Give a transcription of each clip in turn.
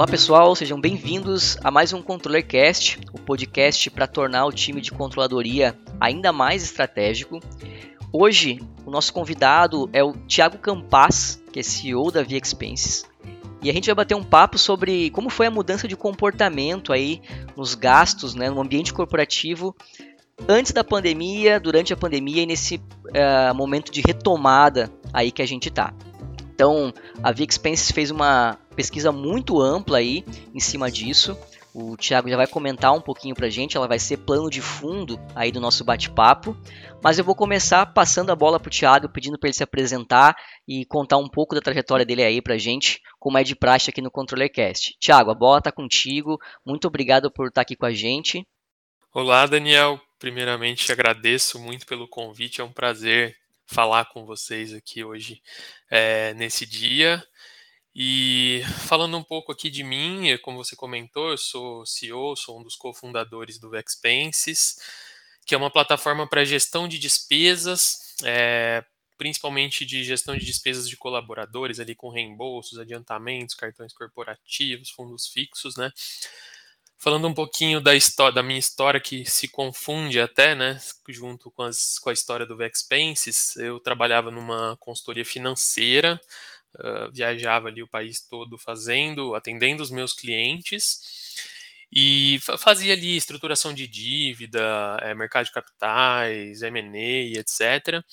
Olá pessoal, sejam bem-vindos a mais um ControllerCast, o podcast para tornar o time de controladoria ainda mais estratégico. Hoje, o nosso convidado é o Thiago Campas, que é CEO da Via Expenses. E a gente vai bater um papo sobre como foi a mudança de comportamento aí nos gastos, né, no ambiente corporativo antes da pandemia, durante a pandemia e nesse uh, momento de retomada aí que a gente está. Então, a Via Expenses fez uma pesquisa muito ampla aí em cima disso. O Thiago já vai comentar um pouquinho pra gente, ela vai ser plano de fundo aí do nosso bate-papo. Mas eu vou começar passando a bola pro Thiago, pedindo para ele se apresentar e contar um pouco da trajetória dele aí pra gente, como é de praxe aqui no ControllerCast. Thiago, a bola tá contigo. Muito obrigado por estar aqui com a gente. Olá, Daniel. Primeiramente, agradeço muito pelo convite. É um prazer falar com vocês aqui hoje é, nesse dia. E falando um pouco aqui de mim, como você comentou, eu sou CEO, sou um dos cofundadores do Expenses, que é uma plataforma para gestão de despesas, é, principalmente de gestão de despesas de colaboradores, ali com reembolsos, adiantamentos, cartões corporativos, fundos fixos, né? Falando um pouquinho da história, da minha história que se confunde até, né, junto com, as, com a história do Vexpenses, eu trabalhava numa consultoria financeira, uh, viajava ali o país todo fazendo, atendendo os meus clientes e fazia ali estruturação de dívida, é, mercado de capitais, M&A, etc.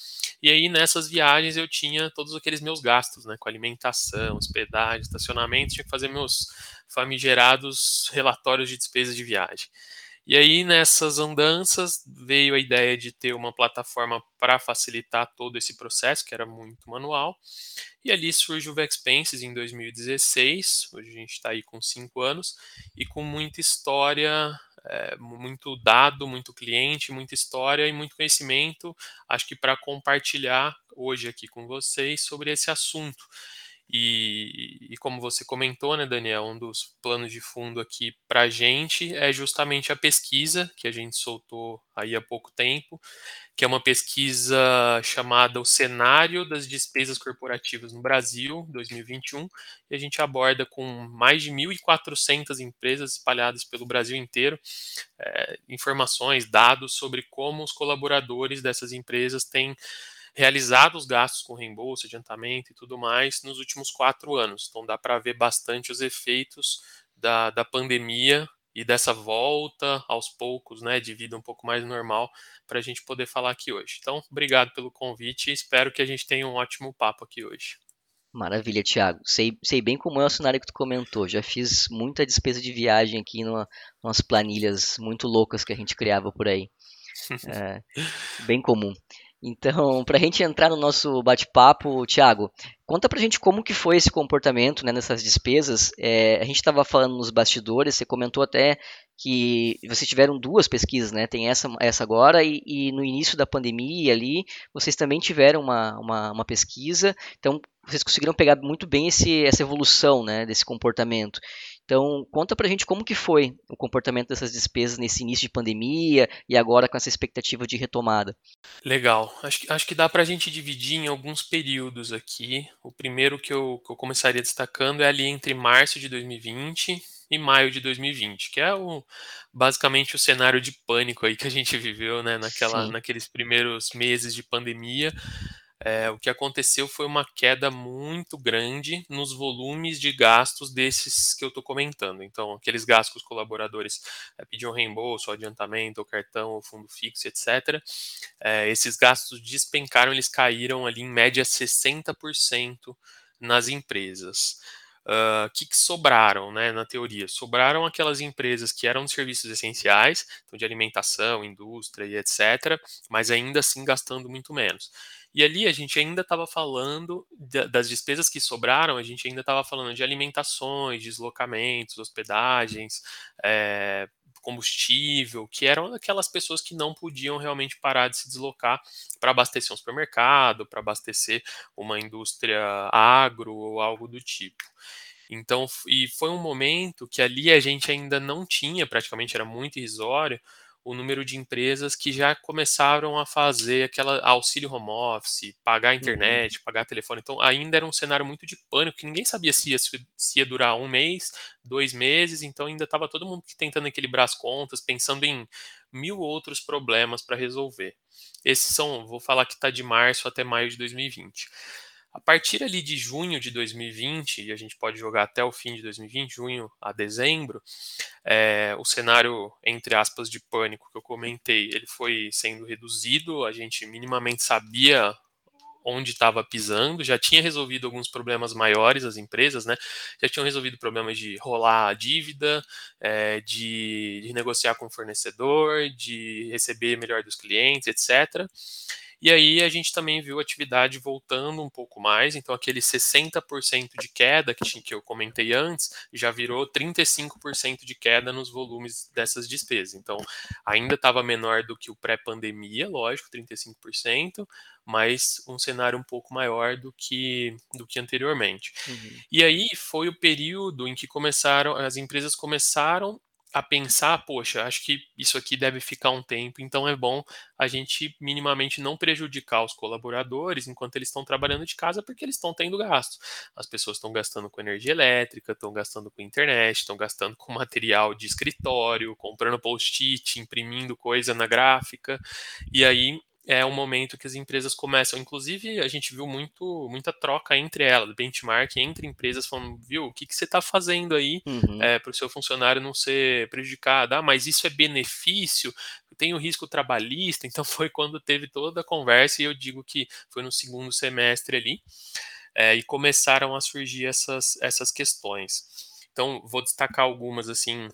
E aí nessas viagens eu tinha todos aqueles meus gastos, né, com alimentação, hospedagem, estacionamento, tinha que fazer meus famigerados relatórios de despesas de viagem. E aí, nessas andanças, veio a ideia de ter uma plataforma para facilitar todo esse processo, que era muito manual. E ali surge o Vexpenses em 2016. Hoje a gente está aí com cinco anos e com muita história, é, muito dado, muito cliente, muita história e muito conhecimento. Acho que para compartilhar hoje aqui com vocês sobre esse assunto. E, e, como você comentou, né, Daniel, um dos planos de fundo aqui para a gente é justamente a pesquisa que a gente soltou aí há pouco tempo, que é uma pesquisa chamada O Cenário das Despesas Corporativas no Brasil 2021, e a gente aborda com mais de 1.400 empresas espalhadas pelo Brasil inteiro é, informações, dados sobre como os colaboradores dessas empresas têm realizado os gastos com reembolso, adiantamento e tudo mais nos últimos quatro anos. Então dá para ver bastante os efeitos da, da pandemia e dessa volta aos poucos, né, de vida um pouco mais normal para a gente poder falar aqui hoje. Então, obrigado pelo convite e espero que a gente tenha um ótimo papo aqui hoje. Maravilha, Thiago. Sei, sei bem como é o cenário que tu comentou. Já fiz muita despesa de viagem aqui numa, umas planilhas muito loucas que a gente criava por aí. É, bem comum. Então, para a gente entrar no nosso bate-papo, Thiago, conta para a gente como que foi esse comportamento né, nessas despesas. É, a gente estava falando nos bastidores, você comentou até que vocês tiveram duas pesquisas, né? Tem essa, essa agora e, e no início da pandemia ali, vocês também tiveram uma, uma, uma pesquisa. Então, vocês conseguiram pegar muito bem esse, essa evolução né, desse comportamento. Então, conta pra gente como que foi o comportamento dessas despesas nesse início de pandemia e agora com essa expectativa de retomada. Legal. Acho que, acho que dá pra gente dividir em alguns períodos aqui. O primeiro que eu, que eu começaria destacando é ali entre março de 2020 e maio de 2020, que é o, basicamente o cenário de pânico aí que a gente viveu, né, naquela, naqueles primeiros meses de pandemia, é, o que aconteceu foi uma queda muito grande nos volumes de gastos desses que eu estou comentando. Então, aqueles gastos que os colaboradores é, pediam reembolso, adiantamento, cartão, ou fundo fixo, etc. É, esses gastos despencaram, eles caíram ali em média 60% nas empresas. O uh, que, que, sobraram, né, na teoria? Sobraram aquelas empresas que eram de serviços essenciais, então de alimentação, indústria e etc., mas ainda assim gastando muito menos. E ali a gente ainda estava falando das despesas que sobraram, a gente ainda estava falando de alimentações, deslocamentos, hospedagens, é, combustível, que eram aquelas pessoas que não podiam realmente parar de se deslocar para abastecer um supermercado, para abastecer uma indústria agro ou algo do tipo. Então, e foi um momento que ali a gente ainda não tinha, praticamente era muito irrisório, o número de empresas que já começaram a fazer aquela auxílio home office, pagar a Uhum. internet, pagar telefone. Então, ainda era um cenário muito de pânico, que ninguém sabia se ia, se ia durar um mês, dois meses. Então, ainda estava todo mundo tentando equilibrar as contas, pensando em mil outros problemas para resolver. Esses são, vou falar que está de março até maio de 2020. A partir ali de junho de 2020, e a gente pode jogar até o fim de 2020, junho a dezembro, é, o cenário, entre aspas, de pânico que eu comentei, ele foi sendo reduzido, a gente minimamente sabia onde estava pisando, já tinha resolvido alguns problemas maiores as empresas, né? Já tinham resolvido problemas de rolar a dívida, é, de, de negociar com o fornecedor, de receber melhor dos clientes, etc. E aí a gente também viu a atividade voltando um pouco mais, então aquele 60% de queda que, que eu comentei antes já virou 35% de queda nos volumes dessas despesas. Então ainda estava menor do que o pré-pandemia, lógico, 35%, mas um cenário um pouco maior do que, do que anteriormente. Uhum. E aí foi o período em que começaram, as empresas começaram a pensar, poxa, acho que isso aqui deve ficar um tempo, então é bom a gente minimamente não prejudicar os colaboradores enquanto eles estão trabalhando de casa, porque eles estão tendo gastos. As pessoas estão gastando com energia elétrica, estão gastando com internet, estão gastando com material de escritório, comprando post-it, imprimindo coisa na gráfica, e aí é um momento que as empresas começam. Inclusive, a gente viu muito, muita troca entre elas, benchmark entre empresas, falando, viu, o que, que você está fazendo aí uhum. é, para o seu funcionário não ser prejudicado? Ah, mas isso é benefício? Tem o risco trabalhista? Então, foi quando teve toda a conversa, e eu digo que foi no segundo semestre ali, é, e começaram a surgir essas, essas questões. Então, vou destacar algumas, assim,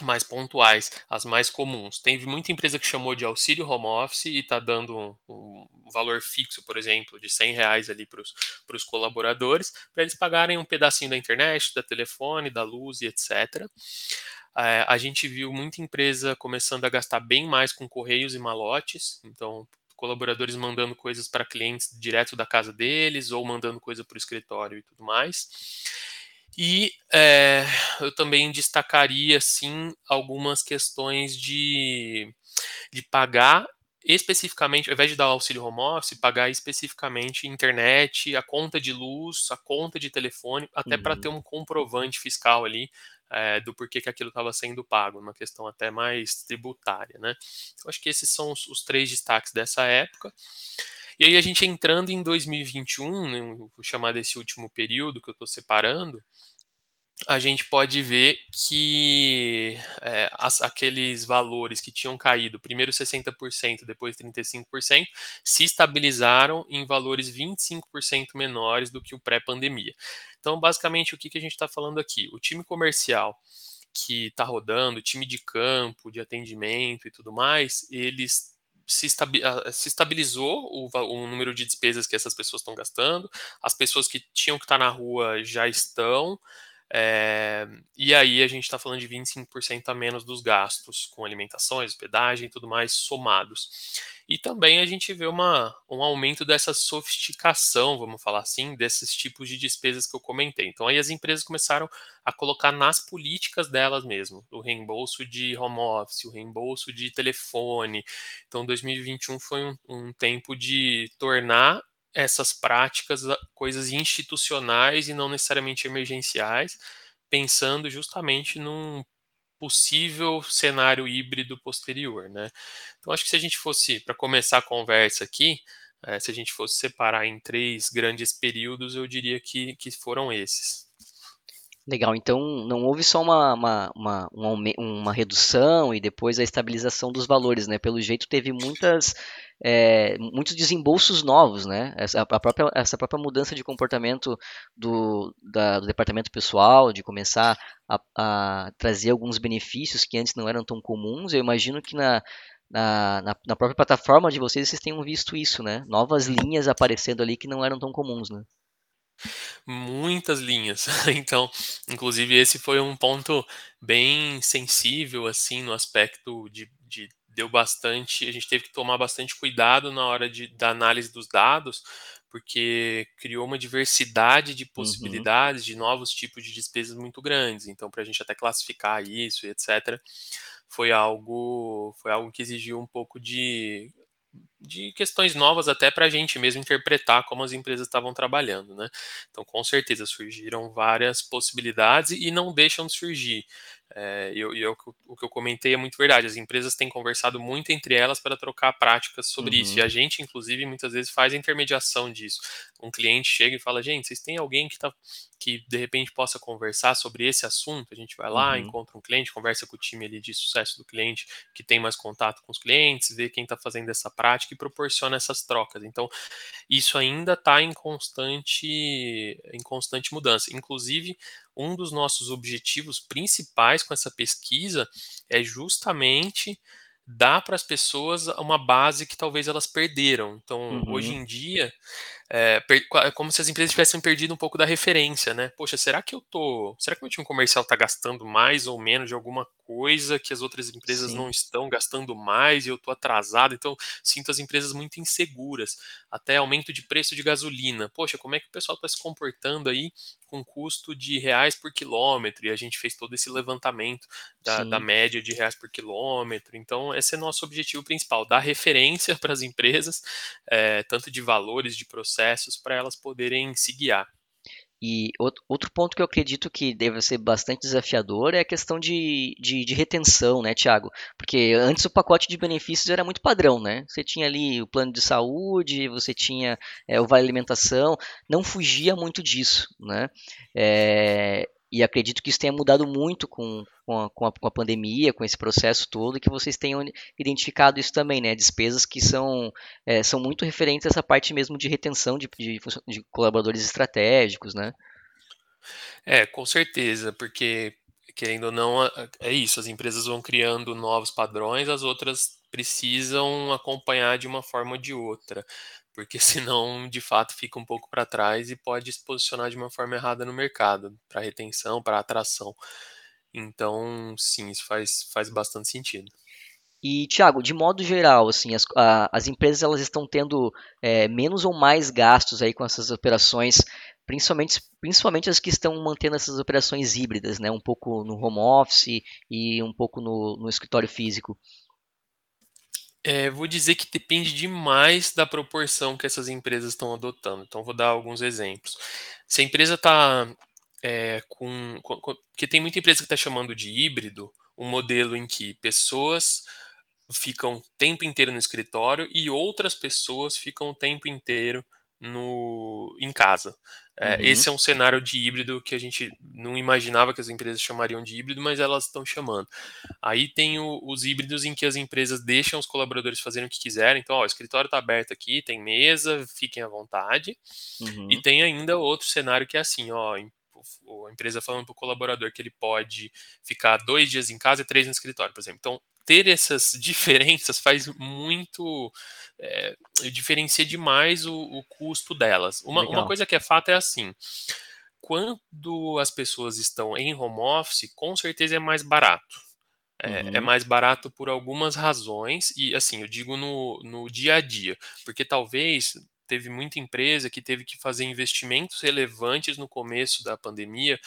mais pontuais, as mais comuns. Teve muita empresa que chamou de auxílio home office e está dando um, valor fixo, por exemplo, de 100 reais ali para os colaboradores, para eles pagarem um pedacinho da internet, da telefone, da luz e etc. É, a gente viu muita empresa começando a gastar bem mais com correios e malotes, então colaboradores mandando coisas para clientes direto da casa deles ou mandando coisa para o escritório e tudo mais. E é, eu também destacaria, sim, algumas questões de, de pagar especificamente, ao invés de dar auxílio home office, pagar especificamente internet, a conta de luz, a conta de telefone, até uhum. para ter um comprovante fiscal ali é, do porquê que aquilo estava sendo pago, uma questão até mais tributária, né? Então, acho que esses são os, os três destaques dessa época. E aí a gente entrando em 2021, né, vou chamar desse último período que eu estou separando, a gente pode ver que é, as, aqueles valores que tinham caído, primeiro 60%, depois 35%, se estabilizaram em valores 25% menores do que o pré-pandemia. Então, basicamente, o que, que a gente está falando aqui? O time comercial que está rodando, time de campo, de atendimento e tudo mais, eles se, se estabilizou o, o, número de despesas que essas pessoas estão gastando, as pessoas que tinham que estar na rua já estão, é, e aí a gente está falando de 25% a menos dos gastos com alimentações, hospedagem e tudo mais somados. E também a gente vê uma, um aumento dessa sofisticação, vamos falar assim, desses tipos de despesas que eu comentei. Então aí as empresas começaram a colocar nas políticas delas mesmo, o reembolso de home office, o reembolso de telefone. Então 2021 foi um, um tempo de tornar essas práticas coisas institucionais e não necessariamente emergenciais, pensando justamente num possível cenário híbrido posterior, né? Então acho que se a gente fosse para começar a conversa aqui, é, se a gente fosse separar em três grandes períodos, eu diria que, que foram esses. Legal, então não houve só uma, uma, uma, uma, redução e depois a estabilização dos valores, né? Pelo jeito teve muitas, é, muitos desembolsos novos, né? Essa, a própria, essa própria mudança de comportamento do, da, do departamento pessoal, de começar a, a, trazer alguns benefícios que antes não eram tão comuns, eu imagino que na, na, na, na própria plataforma de vocês vocês tenham visto isso, né? Novas linhas aparecendo ali que não eram tão comuns, né? Muitas linhas. Então, inclusive, esse foi um ponto bem sensível, assim, no aspecto de, de deu bastante, a gente teve que tomar bastante cuidado na hora de, da análise dos dados, porque criou uma diversidade de uhum. possibilidades uhum. de novos tipos de despesas muito grandes. Então, para a gente até classificar isso e etc., foi algo foi algo que exigiu um pouco de de questões novas até para a gente mesmo interpretar como as empresas estavam trabalhando, né? Então, com certeza surgiram várias possibilidades e não deixam de surgir. É, e eu, eu, o que eu comentei é muito verdade. As empresas têm conversado muito entre elas para trocar práticas sobre uhum. isso. E a uhum. gente, inclusive, muitas vezes faz a intermediação disso. Um cliente chega e fala: gente, vocês têm alguém que, tá, que de repente possa conversar sobre esse assunto? A gente vai lá, uhum. encontra um cliente, conversa com o time ali de sucesso do cliente que tem mais contato com os clientes, vê quem está fazendo essa prática e proporciona essas trocas. Então, isso ainda está em constante, em constante mudança. Inclusive, um dos nossos objetivos principais com essa pesquisa é justamente dar para as pessoas uma base que talvez elas perderam. Então, uhum. hoje em dia, é, é, como se as empresas tivessem perdido um pouco da referência, né? Poxa, será que eu tô. Será que meu time comercial está gastando mais ou menos de alguma coisa que as outras empresas Sim. não estão gastando mais e eu tô atrasado? Então, sinto as empresas muito inseguras. Até aumento de preço de gasolina. Poxa, como é que o pessoal está se comportando aí com custo de reais por quilômetro? E a gente fez todo esse levantamento da, da média de reais por quilômetro. Então, esse é nosso objetivo principal: dar referência para as empresas, é, tanto de valores, de processo processos para elas poderem se guiar. E outro ponto que eu acredito que deve ser bastante desafiador é a questão de, de, de, retenção, né, Tiago? Porque antes o pacote de benefícios era muito padrão, né? Você tinha ali o plano de saúde, você tinha é, o vale alimentação, não fugia muito disso, né? É, e acredito que isso tenha mudado muito com, com, a, com, a, com, a, pandemia, com esse processo todo, e que vocês tenham identificado isso também, né? Despesas que são, é, são muito referentes a essa parte mesmo de retenção de, de, de colaboradores estratégicos, né? É, com certeza, porque querendo ou não, é isso, as empresas vão criando novos padrões, as outras precisam acompanhar de uma forma ou de outra porque senão de fato fica um pouco para trás e pode se posicionar de uma forma errada no mercado, para retenção, para atração. Então, sim, isso faz, faz bastante sentido. E, Thiago, de modo geral, assim, as, a, as empresas elas estão tendo é, menos ou mais gastos aí com essas operações, principalmente, principalmente as que estão mantendo essas operações híbridas, né? Um pouco no home office e um pouco no, no escritório físico. É, vou dizer que depende demais da proporção que essas empresas estão adotando. Então, vou dar alguns exemplos. Se a empresa está é, com, com, Porque tem muita empresa que está chamando de híbrido um modelo em que pessoas ficam o tempo inteiro no escritório e outras pessoas ficam o tempo inteiro no, em casa. É, uhum. Esse é um cenário de híbrido que a gente não imaginava que as empresas chamariam de híbrido, mas elas estão chamando. Aí tem o, os híbridos em que as empresas deixam os colaboradores fazerem o que quiserem. Então, ó, o escritório está aberto aqui, tem mesa, fiquem à vontade. Uhum. E tem ainda outro cenário que é assim, ó, a empresa falando para o colaborador que ele pode ficar dois dias em casa e três no escritório, por exemplo. Então, ter essas diferenças faz muito. É, diferencia demais o, o custo delas. Uma, uma, coisa que é fato é assim: quando as pessoas estão em home office, com certeza é mais barato. É, é uhum. é, mais barato por algumas razões, e assim, eu digo no, no dia a dia, porque talvez teve muita empresa que teve que fazer investimentos relevantes no começo da pandemia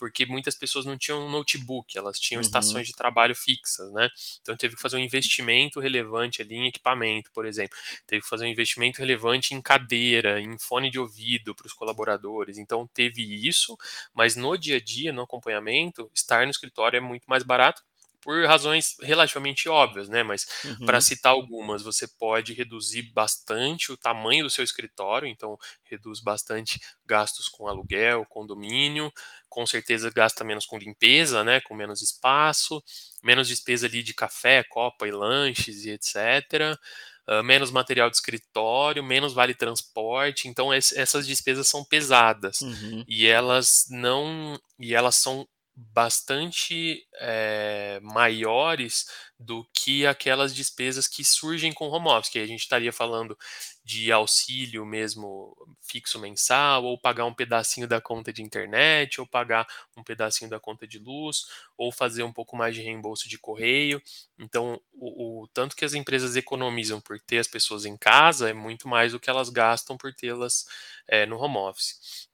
porque muitas pessoas não tinham notebook, elas tinham uhum. estações de trabalho fixas, né? Então teve que fazer um investimento relevante ali em equipamento, por exemplo. Teve que fazer um investimento relevante em cadeira, em fone de ouvido para os colaboradores. Então teve isso, mas no dia a dia, no acompanhamento, estar no escritório é muito mais barato por razões relativamente óbvias, né? Mas uhum. para citar algumas, você pode reduzir bastante o tamanho do seu escritório, então reduz bastante gastos com aluguel, condomínio, com certeza gasta menos com limpeza, né? Com menos espaço, menos despesa ali de café, copa e lanches e etc. Uh, menos material de escritório, menos vale transporte, então essas despesas são pesadas uhum. e elas não e elas são bastante é, maiores do que aquelas despesas que surgem com home office, que a gente estaria falando de auxílio mesmo fixo mensal, ou pagar um pedacinho da conta de internet, ou pagar um pedacinho da conta de luz, ou fazer um pouco mais de reembolso de correio. Então, o, o tanto que as empresas economizam por ter as pessoas em casa é muito mais do que elas gastam por tê-las é, no home office.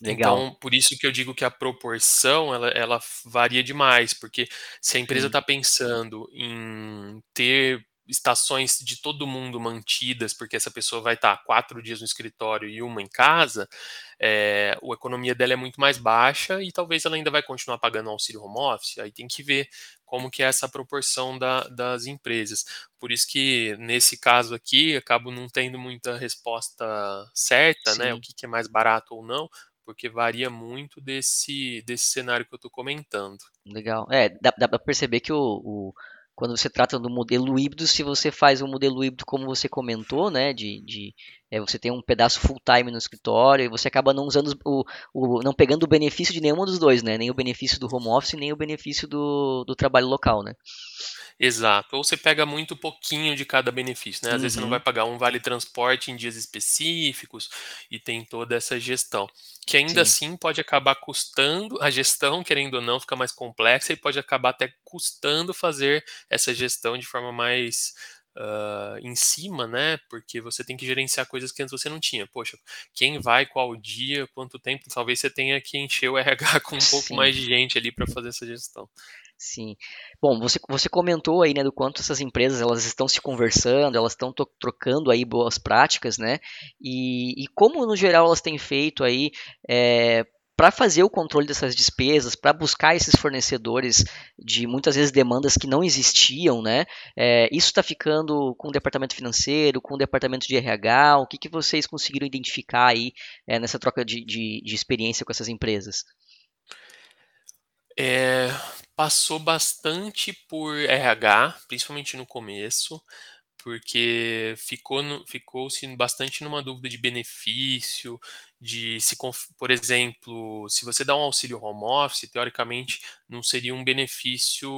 Legal. Então, por isso que eu digo que a proporção ela, ela varia demais, porque se a empresa está pensando em ter estações de todo mundo mantidas, porque essa pessoa vai estar quatro dias no escritório e uma em casa, é, a economia dela é muito mais baixa e talvez ela ainda vai continuar pagando auxílio home office. Aí tem que ver como que é essa proporção da, das empresas. Por isso que nesse caso aqui acabo não tendo muita resposta certa, Sim. né? O que, que é mais barato ou não, porque varia muito desse, desse cenário que eu estou comentando. Legal. É, dá, dá para perceber que o, o quando você trata do modelo híbrido, se você faz um modelo híbrido como você comentou, né, de, de é, você tem um pedaço full time no escritório e você acaba não usando o, o, não pegando o benefício de nenhum dos dois, né, nem o benefício do home office nem o benefício do, do trabalho local, né. Exato. Ou você pega muito pouquinho de cada benefício, né? Às uhum. vezes você não uhum. vai pagar um vale transporte em dias específicos e tem toda essa gestão. Que ainda Sim. assim pode acabar custando, a gestão, querendo ou não, fica mais complexa e pode acabar até custando fazer essa gestão de forma mais uh, em cima, né? Porque você tem que gerenciar coisas que antes você não tinha. Poxa, quem vai, qual dia, quanto tempo, talvez você tenha que encher o RH com um Sim. pouco mais de gente ali para fazer essa gestão. Sim. Bom, você, você comentou aí, né, do quanto essas empresas elas estão se conversando, elas estão trocando aí boas práticas, né? E, e como no geral elas têm feito aí é, para fazer o controle dessas despesas, para buscar esses fornecedores de muitas vezes demandas que não existiam, né? É, isso está ficando com o departamento financeiro, com o departamento de RH. O que, que vocês conseguiram identificar aí é, nessa troca de, de, de experiência com essas empresas? É, passou bastante por RH, principalmente no começo, porque ficou ficou-se bastante numa dúvida de benefício, de se, por exemplo, se você dá um auxílio home office, teoricamente não seria um benefício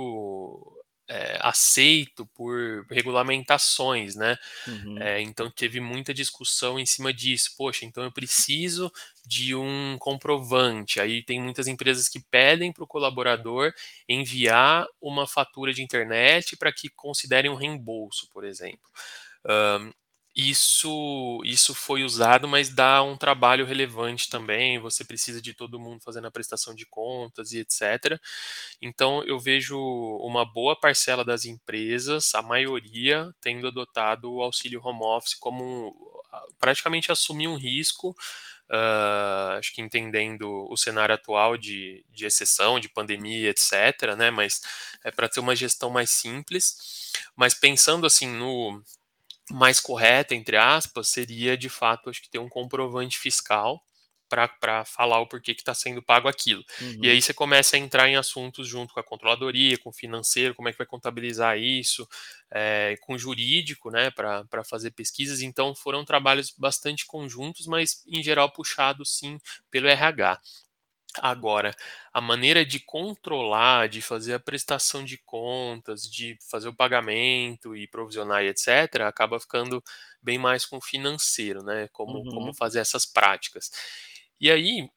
é, aceito por regulamentações, né? Uhum. É, então teve muita discussão em cima disso. Poxa, então eu preciso de um comprovante. Aí tem muitas empresas que pedem para o colaborador enviar uma fatura de internet para que considerem um reembolso, por exemplo. Um, isso, isso foi usado, mas dá um trabalho relevante também. Você precisa de todo mundo fazendo a prestação de contas e etc. Então, eu vejo uma boa parcela das empresas, a maioria, tendo adotado o auxílio home office como praticamente assumir um risco. Uh, acho que entendendo o cenário atual de, de exceção, de pandemia, etc., né? Mas é para ter uma gestão mais simples. Mas pensando assim no, mais correta, entre aspas, seria de fato, acho que ter um comprovante fiscal para falar o porquê que está sendo pago aquilo. Uhum. E aí você começa a entrar em assuntos junto com a controladoria, com o financeiro, como é que vai contabilizar isso, é, com o jurídico, né, para fazer pesquisas. Então foram trabalhos bastante conjuntos, mas em geral puxados sim pelo RH. Agora, a maneira de controlar, de fazer a prestação de contas, de fazer o pagamento e provisionar e etc., acaba ficando bem mais com o financeiro, né? Como, uhum. como fazer essas práticas. E aí,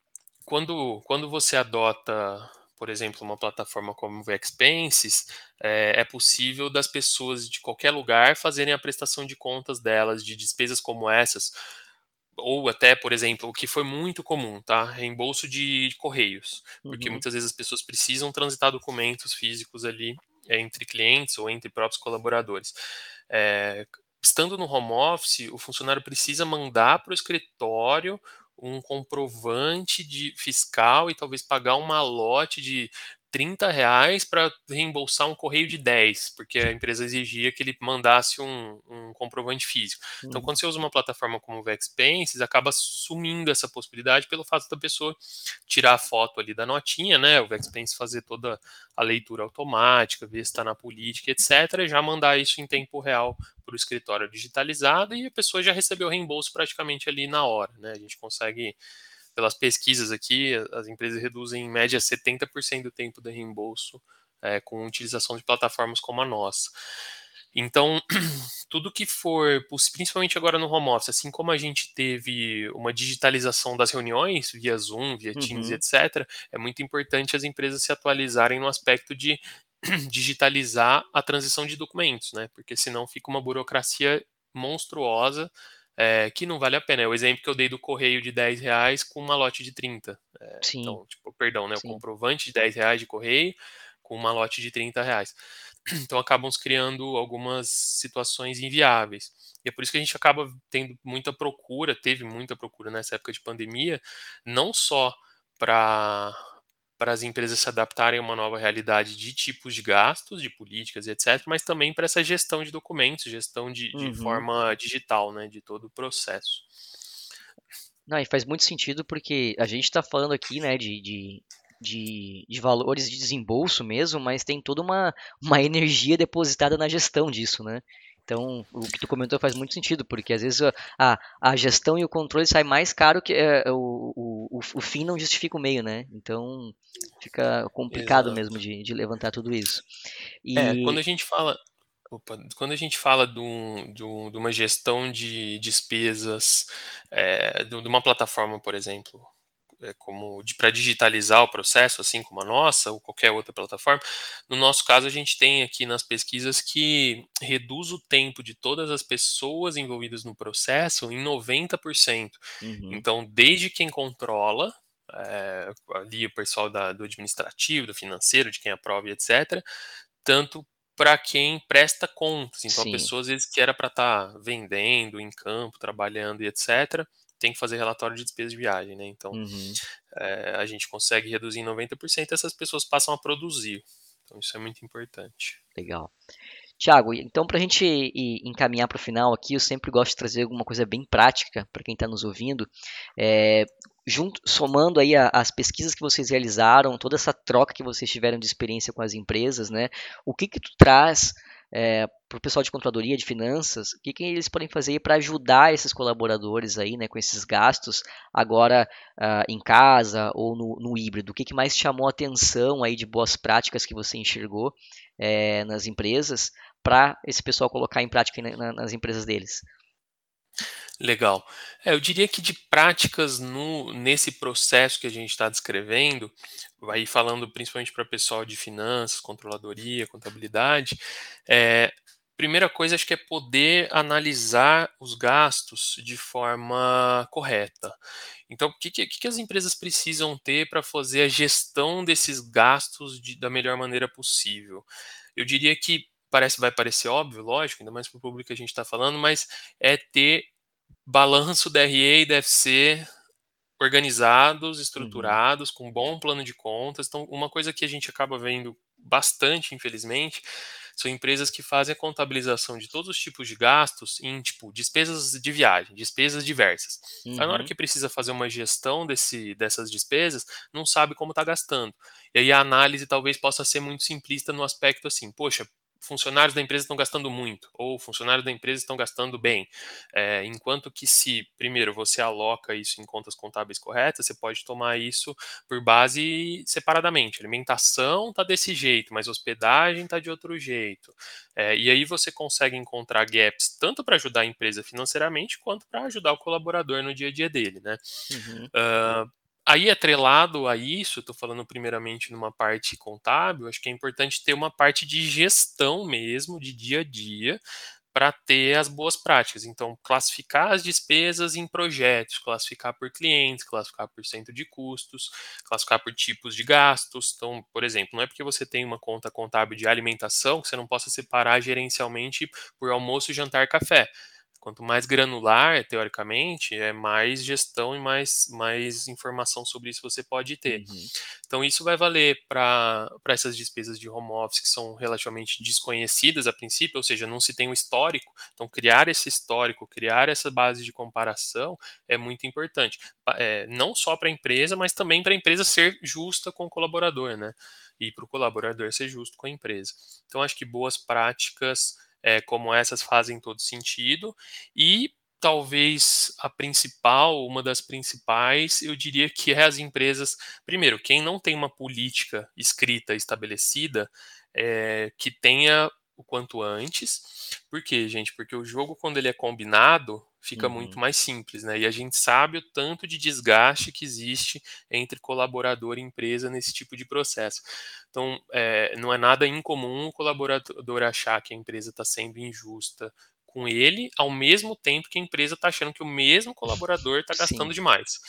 quando, quando você adota, por exemplo, uma plataforma como o Expenses, é, é possível das pessoas de qualquer lugar fazerem a prestação de contas delas, de despesas como essas ou até, por exemplo, o que foi muito comum, tá? Reembolso de, correios, porque uhum. muitas vezes as pessoas precisam transitar documentos físicos ali é, entre clientes ou entre próprios colaboradores. É, estando no home office, o funcionário precisa mandar para o escritório um comprovante de fiscal e talvez pagar uma lote de 30 reais para reembolsar um correio de 10, porque a empresa exigia que ele mandasse um, um comprovante físico. Então, uhum. Então, quando você usa uma plataforma como o Vexpenses, acaba sumindo essa possibilidade pelo fato da pessoa tirar a foto ali da notinha, né? O Vexpenses fazer toda a leitura automática, ver se está na política, etc., e já mandar isso em tempo real para o escritório digitalizado e a pessoa já recebeu o reembolso praticamente ali na hora, né? A gente consegue pelas pesquisas aqui, as empresas reduzem em média 70% do tempo de reembolso é, com utilização de plataformas como a nossa. Então, tudo que for, principalmente agora no home office, assim como a gente teve uma digitalização das reuniões via Zoom, via Teams, uhum. etc., é muito importante as empresas se atualizarem no aspecto de digitalizar a transição de documentos, né? Porque senão fica uma burocracia monstruosa é, que não vale a pena. É o exemplo que eu dei do correio de 10 reais com uma lote de 30. É, Sim. Então, tipo, perdão, né? Sim. O comprovante de 10 reais de correio com uma lote de 30 reais. Então acabam se criando algumas situações inviáveis. E é por isso que a gente acaba tendo muita procura, teve muita procura nessa época de pandemia, não só para para as empresas se adaptarem a uma nova realidade de tipos de gastos, de políticas e etc., mas também para essa gestão de documentos, gestão de, de Uhum. forma digital, né, de todo o processo. Não, e faz muito sentido porque a gente está falando aqui, né, de, de, de, de valores de desembolso mesmo, mas tem toda uma, uma energia depositada na gestão disso, né? Então, o que tu comentou faz muito sentido, porque às vezes a, a, a gestão e o controle sai mais caro que é, o, o, o, fim não justifica o meio, né? Então, fica complicado Exato. mesmo de, de levantar tudo isso. E, É, quando a gente fala, opa, quando a gente fala de, um- de um- de uma gestão de despesas, é, de uma plataforma, por exemplo, como para digitalizar o processo, assim como a nossa ou qualquer outra plataforma, no nosso caso a gente tem aqui nas pesquisas que reduz o tempo de todas as pessoas envolvidas no processo em 90%. Uhum, Então, desde quem controla, é, ali o pessoal da- do administrativo, do financeiro, de quem aprova e etc., tanto para quem presta contas. Então, Sim. a pessoa, às vezes, que era para estar vendendo em campo, trabalhando e etc., tem que fazer relatório de despesa de viagem, né? Então, uhum. é, a gente consegue reduzir em 90% e essas pessoas passam a produzir. Então, isso é muito importante. Legal. Tiago, então para a gente encaminhar para o final aqui, eu sempre gosto de trazer alguma coisa bem prática para quem está nos ouvindo. É, junto, somando aí a- as pesquisas que vocês realizaram, toda essa troca que vocês tiveram de experiência com as empresas, né? O que que tu traz para o pessoal de controladoria, de finanças? O que que eles podem fazer para ajudar esses colaboradores aí, né, com esses gastos agora ah, em casa ou no, no híbrido? O que que mais chamou a atenção aí de boas práticas que você enxergou eh, nas empresas para esse pessoal colocar em prática na- nas empresas deles? Legal. É, eu diria que de práticas no, nesse processo que a gente está descrevendo, vai falando principalmente para pessoal de finanças, controladoria, contabilidade, é, primeira coisa acho que é poder analisar os gastos de forma correta. Então, o que, que, que as empresas precisam ter para fazer a gestão desses gastos de- da melhor maneira possível? Eu diria que parece, vai parecer óbvio, lógico, ainda mais para o público que a gente está falando, mas é ter balanço DRE e DFC organizados, estruturados, com bom plano de contas. Então, uma coisa que a gente acaba vendo bastante, infelizmente, são empresas que fazem a contabilização de todos os tipos de gastos em, tipo, despesas de viagem, despesas diversas. Aí, na hora Uhum, que precisa fazer uma gestão desse, dessas despesas, não sabe como está gastando. E aí a análise talvez possa ser muito simplista no aspecto assim, poxa, funcionários da empresa estão gastando muito, ou funcionários da empresa estão gastando bem. É, enquanto que se, primeiro, você aloca isso em contas contábeis corretas, você pode tomar isso por base separadamente. Alimentação está desse jeito, mas hospedagem está de outro jeito. É, e aí você consegue encontrar gaps tanto para ajudar a empresa financeiramente, quanto para ajudar o colaborador no dia a dia dele, né? uhum, Uh, aí, atrelado a isso, estou falando primeiramente numa parte contábil, acho que é importante ter uma parte de gestão mesmo, de dia a dia, para ter as boas práticas. Então, classificar as despesas em projetos, classificar por clientes, classificar por centro de custos, classificar por tipos de gastos. Então, por exemplo, não é porque você tem uma conta contábil de alimentação que você não possa separar gerencialmente por almoço, jantar, café. Quanto mais granular, teoricamente, é mais gestão e mais, mais informação sobre isso você pode ter. uhum, Então, isso vai valer para essas despesas de home office que são relativamente desconhecidas a princípio, ou seja, não se tem um histórico. Então, criar esse histórico, criar essa base de comparação é muito importante. É, não só para a empresa, mas também para a empresa ser justa com o colaborador, né? E para o colaborador ser justo com a empresa. Então, acho que boas práticas é, como essas fazem todo sentido. E talvez a principal, uma das principais, eu diria que é as empresas. Primeiro, quem não tem uma política escrita estabelecida, é, que tenha o quanto antes. Por quê, gente? Porque o jogo, quando ele é combinado, fica uhum. muito mais simples, né? E a gente sabe o tanto de desgaste que existe entre colaborador e empresa nesse tipo de processo. Então, é, não é nada incomum o colaborador achar que a empresa está sendo injusta com ele, ao mesmo tempo que a empresa está achando que o mesmo colaborador está gastando Sim. demais.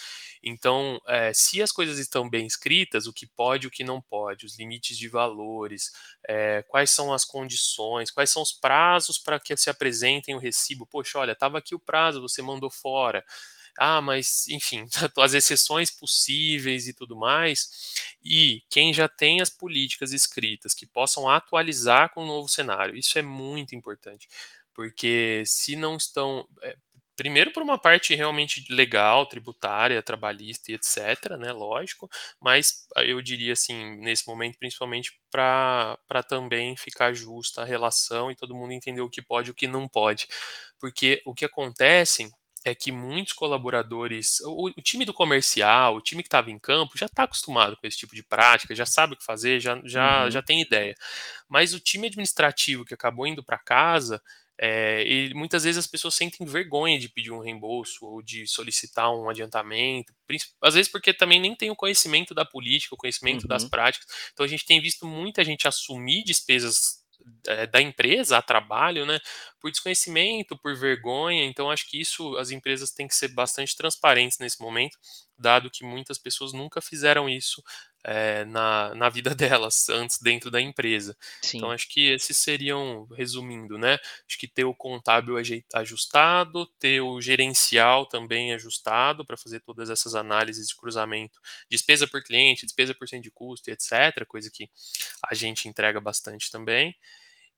Então, é, se as coisas estão bem escritas, o que pode e o que não pode, os limites de valores, é, quais são as condições, quais são os prazos para que se apresentem o recibo. Poxa, olha, estava aqui o prazo, você mandou fora. Ah, mas, enfim, as exceções possíveis e tudo mais. E quem já tem as políticas escritas que possam atualizar com o novo cenário, isso é muito importante porque se não estão. É, Primeiro por uma parte realmente legal, tributária, trabalhista e etc, né, lógico, mas eu diria assim, nesse momento, principalmente para também ficar justa a relação e todo mundo entender o que pode e o que não pode. Porque o que acontece é que muitos colaboradores, o, o time do comercial, o time que estava em campo, já está acostumado com esse tipo de prática, já sabe o que fazer, já, já, uhum. já tem ideia. Mas o time administrativo que acabou indo para casa é, e muitas vezes as pessoas sentem vergonha de pedir um reembolso ou de solicitar um adiantamento, às vezes porque também nem tem o conhecimento da política, o conhecimento uhum. das práticas. Então a gente tem visto muita gente assumir despesas é, da empresa a trabalho, né, por desconhecimento, por vergonha. Então acho que isso as empresas têm que ser bastante transparentes nesse momento, dado que muitas pessoas nunca fizeram isso é, na, na vida delas antes dentro da empresa. Sim. Então acho que esses seriam, resumindo, né? Acho que ter o contábil ajustado, ter o gerencial também ajustado para fazer todas essas análises de cruzamento, despesa por cliente, despesa por cento de custo, etc. Coisa que a gente entrega bastante também.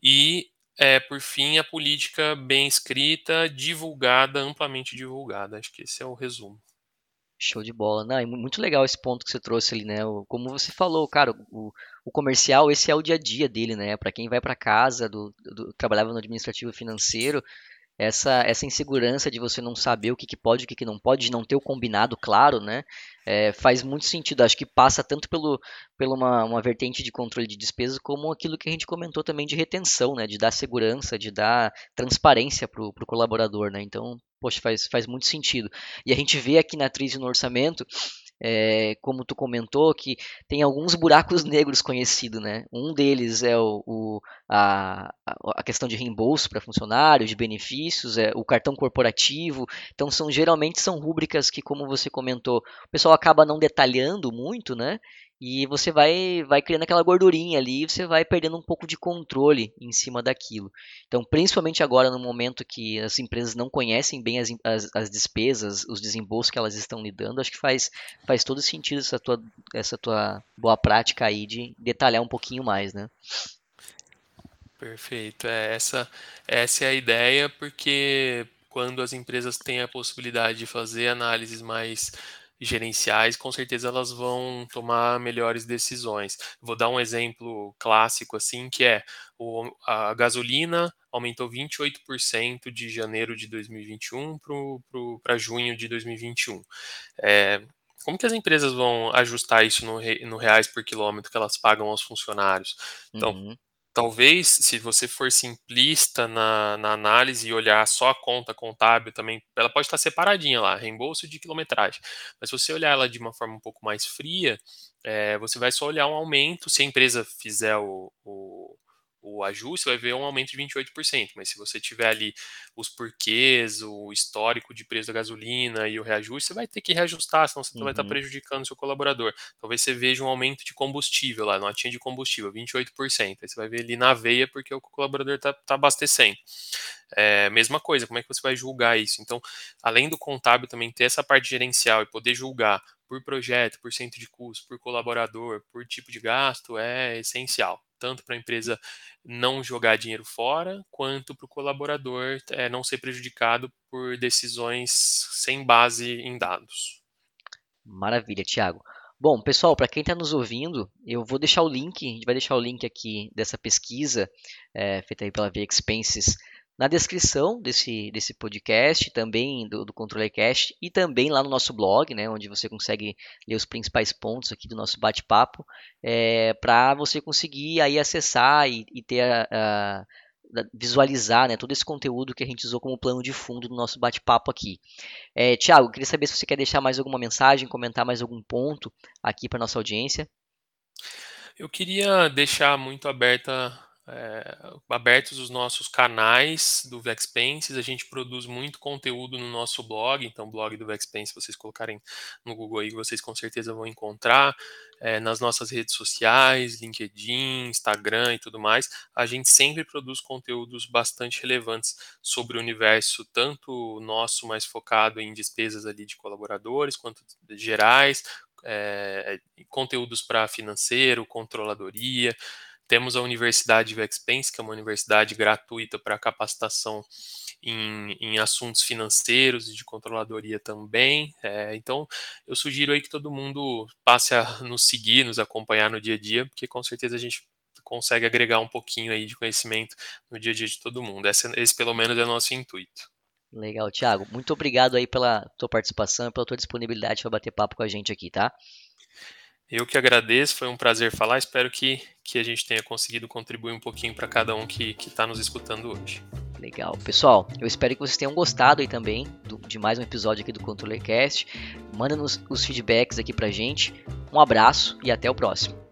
E é, por fim, a política bem escrita, divulgada, amplamente divulgada. Acho que esse é o resumo. Show de bola. Não, é muito legal esse ponto que você trouxe ali, né? Como você falou, cara, o, o comercial, esse é o dia a dia dele, né? Para quem vai para casa, do, do, trabalhava no administrativo financeiro, essa, essa insegurança de você não saber o que, que pode e o que, que não pode, de não ter o combinado claro, né? É, faz muito sentido. Acho que passa tanto pelo, pela uma, uma vertente de controle de despesas, como aquilo que a gente comentou também de retenção, né? De dar segurança, de dar transparência para o colaborador, né? Então, poxa, faz, faz muito sentido. E a gente vê aqui na atriz no orçamento é, como tu comentou, que tem alguns buracos negros conhecidos, né? Um deles é o, o a, a questão de reembolso para funcionários, de benefícios, é, o cartão corporativo. Então, são geralmente são rúbricas que, como você comentou, o pessoal acaba não detalhando muito, né? E você vai vai criando aquela gordurinha ali e você vai perdendo um pouco de controle em cima daquilo. Então, principalmente agora no momento que as empresas não conhecem bem as, as, as despesas, os desembolsos que elas estão lidando, acho que faz, faz todo sentido essa tua, essa tua boa prática aí de detalhar um pouquinho mais, né? Perfeito. É, essa, essa é a ideia, porque quando as empresas têm a possibilidade de fazer análises mais gerenciais, com certeza elas vão tomar melhores decisões. Vou dar um exemplo clássico assim, que é o, a gasolina aumentou 28% de janeiro de 2021 para junho de 2021. É, como que as empresas vão ajustar isso no, no, reais por quilômetro que elas pagam aos funcionários? Então, uhum. Talvez, se você for simplista na, na, análise e olhar só a conta contábil também, ela pode estar separadinha lá, reembolso de quilometragem. Mas se você olhar ela de uma forma um pouco mais fria, é, você vai só olhar um aumento. Se a empresa fizer o, o o ajuste, você vai ver um aumento de 28%. Mas se você tiver ali os porquês, o histórico de preço da gasolina e o reajuste, você vai ter que reajustar, senão você uhum. vai estar prejudicando o seu colaborador. Talvez você veja um aumento de combustível lá, notinha de combustível, 28%. Aí você vai ver ali na veia porque o colaborador está tá abastecendo. É, mesma coisa, como é que você vai julgar isso? Então, além do contábil também ter essa parte gerencial e poder julgar por projeto, por cento de custo, por colaborador, por tipo de gasto, é essencial tanto para a empresa não jogar dinheiro fora, quanto para o colaborador é, não ser prejudicado por decisões sem base em dados. Maravilha, Tiago. Bom, pessoal, para quem está nos ouvindo, eu vou deixar o link, a gente vai deixar o link aqui dessa pesquisa é, feita aí pela Via Expenses na descrição desse, desse podcast, também do, do ControleCast e também lá no nosso blog, né, onde você consegue ler os principais pontos aqui do nosso bate-papo, é, para você conseguir aí acessar e, e ter a, a, visualizar né, todo esse conteúdo que a gente usou como plano de fundo do nosso bate-papo aqui. É, Tiago, queria saber se você quer deixar mais alguma mensagem, comentar mais algum ponto aqui para nossa audiência. Eu queria deixar muito aberta é, abertos os nossos canais do Vexpenses, a gente produz muito conteúdo no nosso blog, então blog do Vexpense, se vocês colocarem no Google aí, vocês com certeza vão encontrar, é, nas nossas redes sociais, LinkedIn, Instagram e tudo mais, a gente sempre produz conteúdos bastante relevantes sobre o universo, tanto nosso, mais focado em despesas ali de colaboradores, quanto gerais, é, conteúdos para financeiro, controladoria, temos a Universidade Vexpense, que é uma universidade gratuita para capacitação em, em, assuntos financeiros e de controladoria também. É, então, eu sugiro aí que todo mundo passe a nos seguir, nos acompanhar no dia a dia, porque com certeza a gente consegue agregar um pouquinho aí de conhecimento no dia a dia de todo mundo. Esse, esse pelo menos é o nosso intuito. Legal, Thiago. Muito obrigado aí pela tua participação e pela tua disponibilidade para bater papo com a gente aqui, tá? Eu que agradeço, foi um prazer falar. Espero que, que a gente tenha conseguido contribuir um pouquinho para cada um que está nos escutando hoje. Legal. Pessoal, eu espero que vocês tenham gostado aí também do, de mais um episódio aqui do ControllerCast. Manda nos os feedbacks aqui pra gente. Um abraço e até o próximo.